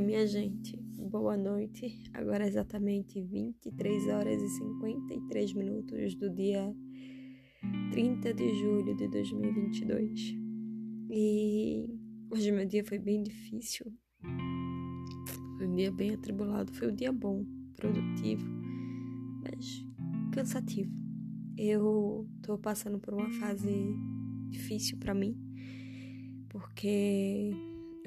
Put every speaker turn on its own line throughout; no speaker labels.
Oi, minha gente. Boa noite. Agora é exatamente 23 horas e 53 minutos do dia 30 de julho de 2022. E hoje meu dia foi bem difícil. Foi um dia bem atribulado. Foi um dia bom, produtivo, mas cansativo. Eu tô passando por uma fase difícil para mim, porque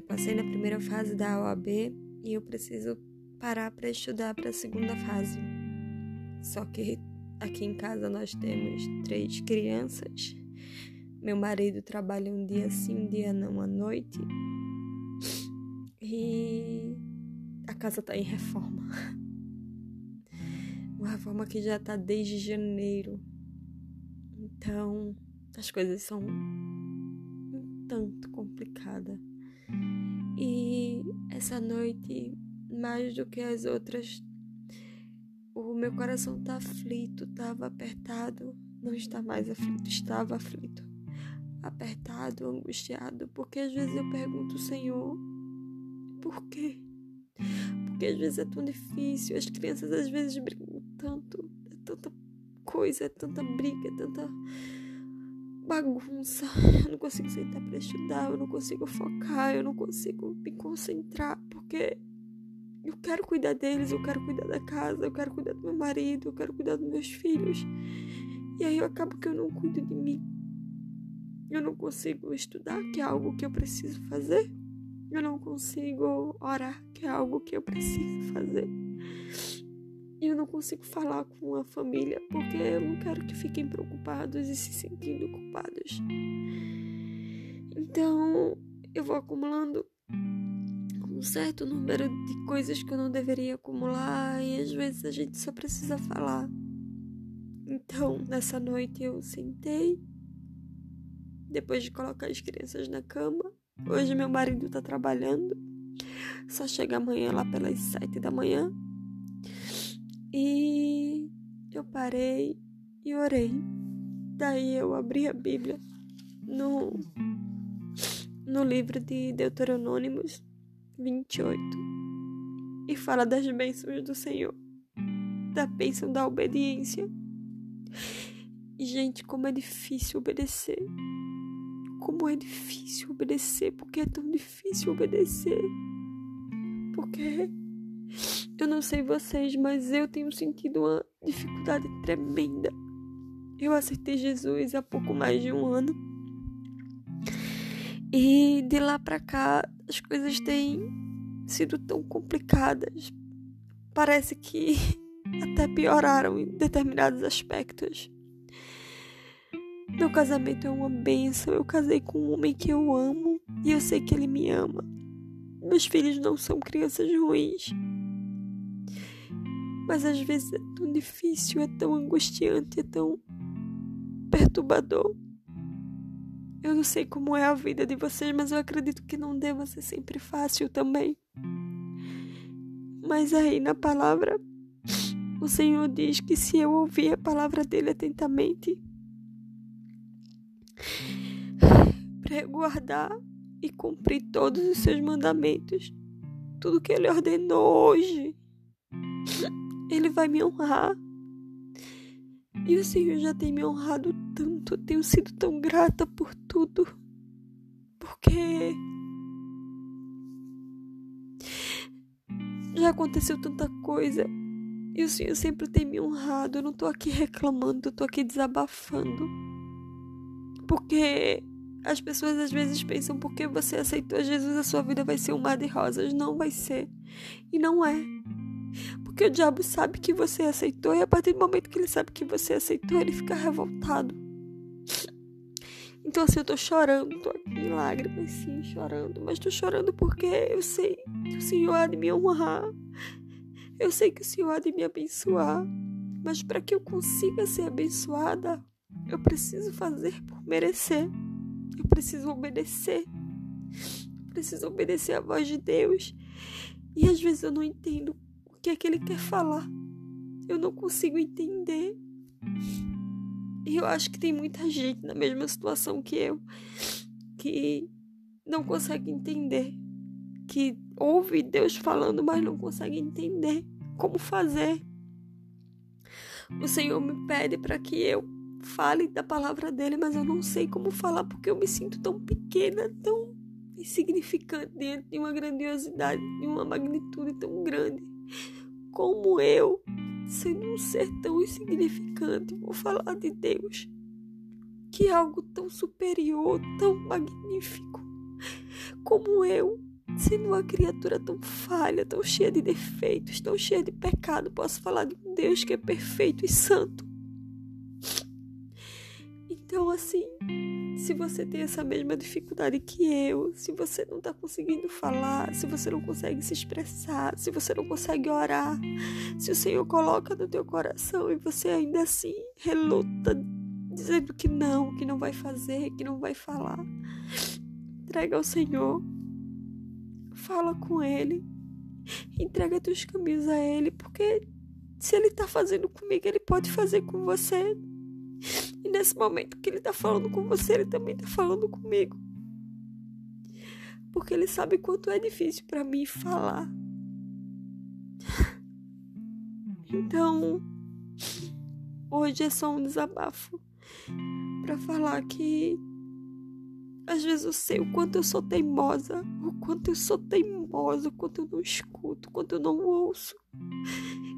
eu passei na primeira fase da OAB e eu preciso parar para estudar para a segunda fase. Só que aqui em casa nós temos três crianças. Meu marido trabalha um dia sim, um dia não, à noite. E a casa tá em reforma. Uma reforma que já tá desde janeiro. Então, as coisas são um tanto complicadas. E essa noite, mais do que as outras, o meu coração tá aflito, tava apertado, não está mais aflito, estava aflito, apertado, angustiado, porque às vezes eu pergunto, Senhor, por quê? Porque às vezes é tão difícil, as crianças às vezes brigam tanto, é tanta coisa, é tanta briga, é tanta bagunça. Eu não consigo sentar para estudar, eu não consigo focar, eu não consigo me concentrar, porque eu quero cuidar deles, eu quero cuidar da casa, eu quero cuidar do meu marido, eu quero cuidar dos meus filhos. E aí eu acabo que eu não cuido de mim. Eu não consigo estudar, que é algo que eu preciso fazer. Eu não consigo orar, que é algo que eu preciso fazer. Consigo falar com a família porque eu não quero que fiquem preocupados e se sentindo culpados. Então, eu vou acumulando um certo número de coisas que eu não deveria acumular e às vezes a gente só precisa falar. Então, nessa noite eu sentei, depois de colocar as crianças na cama. Hoje meu marido tá trabalhando, só chega amanhã lá pelas sete da manhã. E eu parei e orei. Daí eu abri a Bíblia no, no livro de Deuteronômicos 28 e fala das bênçãos do Senhor, da bênção da obediência. E, gente, como é difícil obedecer. Como é difícil obedecer, porque é tão difícil obedecer. Porque sei vocês, mas eu tenho sentido uma dificuldade tremenda. Eu aceitei Jesus há pouco mais de um ano. E de lá para cá as coisas têm sido tão complicadas. Parece que até pioraram em determinados aspectos. Meu casamento é uma benção. Eu casei com um homem que eu amo e eu sei que ele me ama. Meus filhos não são crianças ruins. Mas às vezes é tão difícil, é tão angustiante, é tão perturbador. Eu não sei como é a vida de vocês, mas eu acredito que não deva ser sempre fácil também. Mas aí na palavra, o Senhor diz que se eu ouvir a palavra dele atentamente, para guardar e cumprir todos os seus mandamentos, tudo que ele ordenou hoje, ele vai me honrar. E o Senhor já tem me honrado tanto, eu tenho sido tão grata por tudo. Porque já aconteceu tanta coisa e o Senhor sempre tem me honrado. Eu não tô aqui reclamando, eu tô aqui desabafando. Porque as pessoas às vezes pensam porque você aceitou Jesus, a sua vida vai ser um mar de rosas. Não vai ser. E não é. Porque o diabo sabe que você aceitou e a partir do momento que ele sabe que você aceitou, ele fica revoltado. Então, assim, eu tô chorando, tô aqui em lágrimas, sim, chorando. Mas tô chorando porque eu sei que o Senhor há de me honrar. Eu sei que o Senhor há de me abençoar. Mas para que eu consiga ser abençoada, eu preciso fazer por merecer. Eu preciso obedecer. Eu preciso obedecer a voz de Deus. E às vezes eu não entendo que é que ele quer falar. Eu não consigo entender. E eu acho que tem muita gente na mesma situação que eu que não consegue entender que ouve Deus falando, mas não consegue entender como fazer. O Senhor me pede para que eu fale da palavra dele, mas eu não sei como falar porque eu me sinto tão pequena, tão insignificante diante de uma grandiosidade, de uma magnitude tão grande. Como eu, sendo um ser tão insignificante, vou falar de Deus, que é algo tão superior, tão magnífico, como eu, sendo uma criatura tão falha, tão cheia de defeitos, tão cheia de pecado, posso falar de um Deus que é perfeito e santo. Então, assim, se você tem essa mesma dificuldade que eu, se você não está conseguindo falar, se você não consegue se expressar, se você não consegue orar, se o Senhor coloca no teu coração e você ainda assim reluta, dizendo que não, que não vai fazer, que não vai falar, entrega ao Senhor, fala com Ele, entrega teus caminhos a Ele, porque se Ele está fazendo comigo, Ele pode fazer com você nesse momento que ele tá falando com você, ele também tá falando comigo. Porque ele sabe quanto é difícil para mim falar. Então, hoje é só um desabafo para falar que às vezes eu sei o quanto eu sou teimosa, o quanto eu sou teimosa, o quanto eu não escuto, o quanto eu não ouço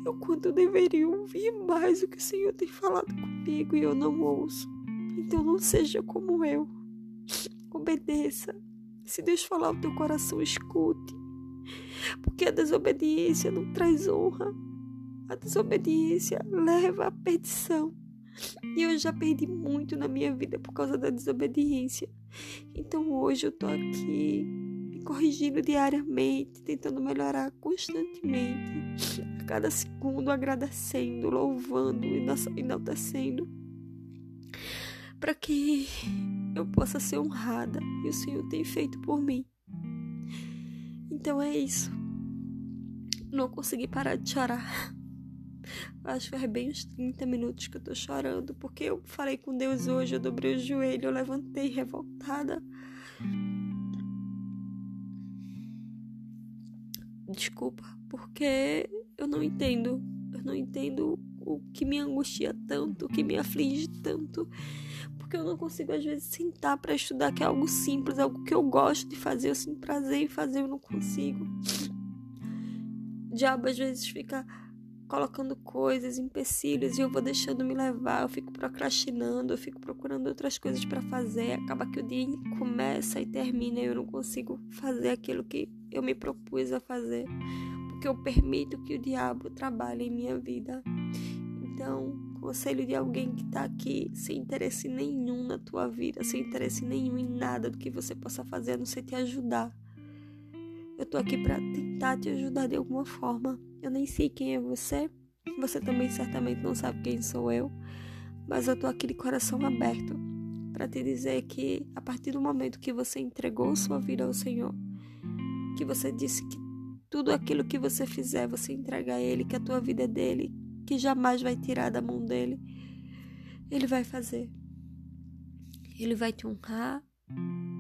o quanto eu deveria ouvir mais o que o Senhor tem falado comigo e eu não ouço. Então não seja como eu. Obedeça. Se Deus falar o teu coração, escute. Porque a desobediência não traz honra. A desobediência leva à perdição. E eu já perdi muito na minha vida por causa da desobediência. Então hoje eu tô aqui corrigindo diariamente, tentando melhorar constantemente, a cada segundo agradecendo, louvando, enaltecendo, para que eu possa ser honrada e o Senhor tem feito por mim. Então é isso. Não consegui parar de chorar. Acho que faz bem uns 30 minutos que eu tô chorando, porque eu falei com Deus hoje, eu dobrei o joelho, eu levantei revoltada desculpa, porque eu não entendo. Eu não entendo o que me angustia tanto, o que me aflige tanto. Porque eu não consigo, às vezes, sentar para estudar, que é algo simples, algo que eu gosto de fazer, eu sinto prazer em fazer, eu não consigo. Diabo, às vezes, fica colocando coisas, empecilhos, e eu vou deixando me levar, eu fico procrastinando, eu fico procurando outras coisas para fazer. Acaba que o dia começa e termina e eu não consigo fazer aquilo que eu me propus a fazer, porque eu permito que o diabo trabalhe em minha vida. Então, conselho de alguém que está aqui sem interesse nenhum na tua vida, sem interesse nenhum em nada do que você possa fazer, a não ser te ajudar. Eu tô aqui para tentar te ajudar de alguma forma. Eu nem sei quem é você. Você também certamente não sabe quem sou eu. Mas eu tô aqui de coração aberto para te dizer que a partir do momento que você entregou sua vida ao Senhor, que você disse que tudo aquilo que você fizer, você entrega a Ele, que a tua vida é dele, que jamais vai tirar da mão dele, Ele vai fazer. Ele vai te honrar,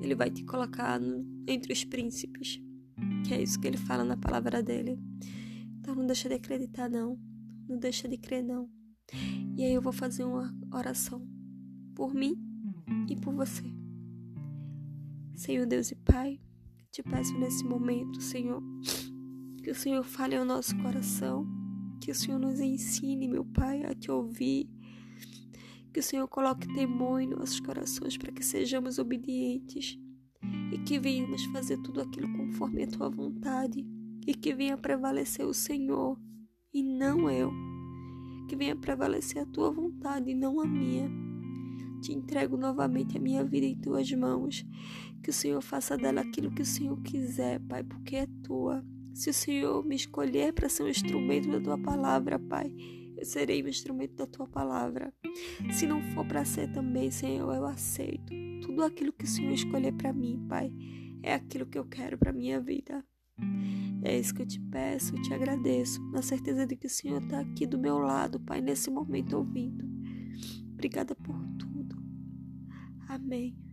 Ele vai te colocar entre os príncipes que é isso que ele fala na palavra dele. Então não deixa de acreditar não, não deixa de crer não. E aí eu vou fazer uma oração por mim e por você. Senhor Deus e Pai, te peço nesse momento, Senhor, que o Senhor fale ao nosso coração, que o Senhor nos ensine, meu Pai, a te ouvir, que o Senhor coloque temor em nossos corações para que sejamos obedientes e que venhamos fazer tudo aquilo conforme a tua vontade e que venha prevalecer o Senhor e não eu. Que venha prevalecer a tua vontade e não a minha. Te entrego novamente a minha vida em tuas mãos. Que o Senhor faça dela aquilo que o Senhor quiser, Pai, porque é tua. Se o Senhor me escolher para ser um instrumento da tua palavra, Pai, eu serei um instrumento da tua palavra. Se não for para ser também, Senhor, eu aceito. Tudo aquilo que o Senhor escolher para mim, Pai, é aquilo que eu quero para minha vida. É isso que eu te peço, eu te agradeço, na certeza de que o Senhor está aqui do meu lado, Pai, nesse momento ouvindo. Obrigada por tudo. Amém.